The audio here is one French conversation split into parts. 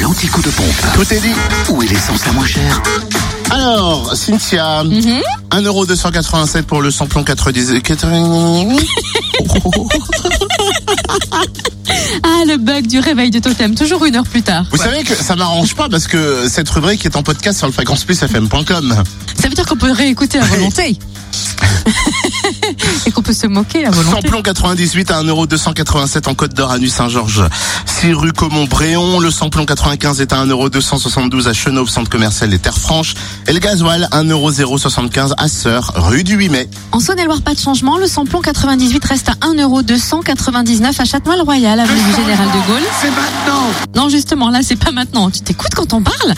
L'anticoup de pompe. Tout est dit. Où est l'essence la moins chère Alors, Cynthia, Mhm. 1,287€ pour le samplon 90. 90. Ah, le bug du réveil de totem, toujours une heure plus tard. Vous savez que ça m'arrange pas parce que cette rubrique est en podcast sur le fréquenceplusfm.com. Ça veut dire qu'on peut réécouter à volonté. Peut se moquer à volonté. Samplon 98 à 1,287€ en Côte d'Or à Nuit-Saint-Georges. 6 rue Comont-Bréon. Le samplon 95 est à 1,272€ à Chenauve, centre commercial des Terres Franches. Et le gasoil, 1,075€ à Sœur, rue du 8 mai. En Saône-et-Loire, pas de changement. Le samplon 98 reste à 1,299€ à Châtenois-le-Royal, avenue du Général de Gaulle. C'est maintenant Non, justement, là, c'est pas maintenant. Tu t'écoutes quand on parle?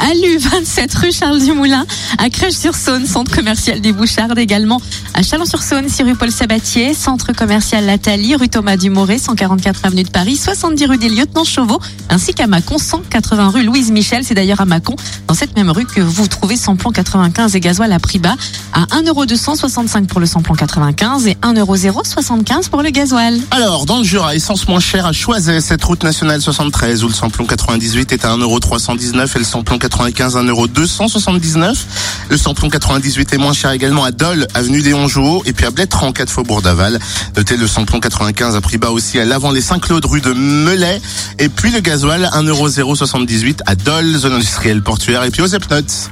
À Lu, 27 rue Charles Dumoulin, à Crèche-sur-Saône, centre commercial des Bouchardes également, à Chalon-sur-Saône, 6 rue Paul Sabatier, centre commercial Lathalie, rue Thomas Dumoré, 144 avenue de Paris, 70 rue des Lieutenants Chauveau, ainsi qu'à Mâcon, 180 rue Louise Michel. C'est d'ailleurs à Mâcon, dans cette même rue, que vous trouvez samplon 95 et gasoil à prix bas, à 1,265€ pour le samplon 95 et 1,075€ pour le gasoil. Alors, dans le Jura, essence moins chère à Choiset, cette route nationale 73, où le samplon 98 est à 1,319€ et le samplon 95 1,279€. Le samplon 98 est moins cher également à Dole, avenue des Honjou, et puis à Blétran, 4 Faubourg d'Aval. Notez le samplon 95 à prix bas aussi à l'avant les Saint-Claude, rue de Melay. Et puis le gasoil, 1,078€ à Dole, zone industrielle portuaire, et puis aux Epnotes.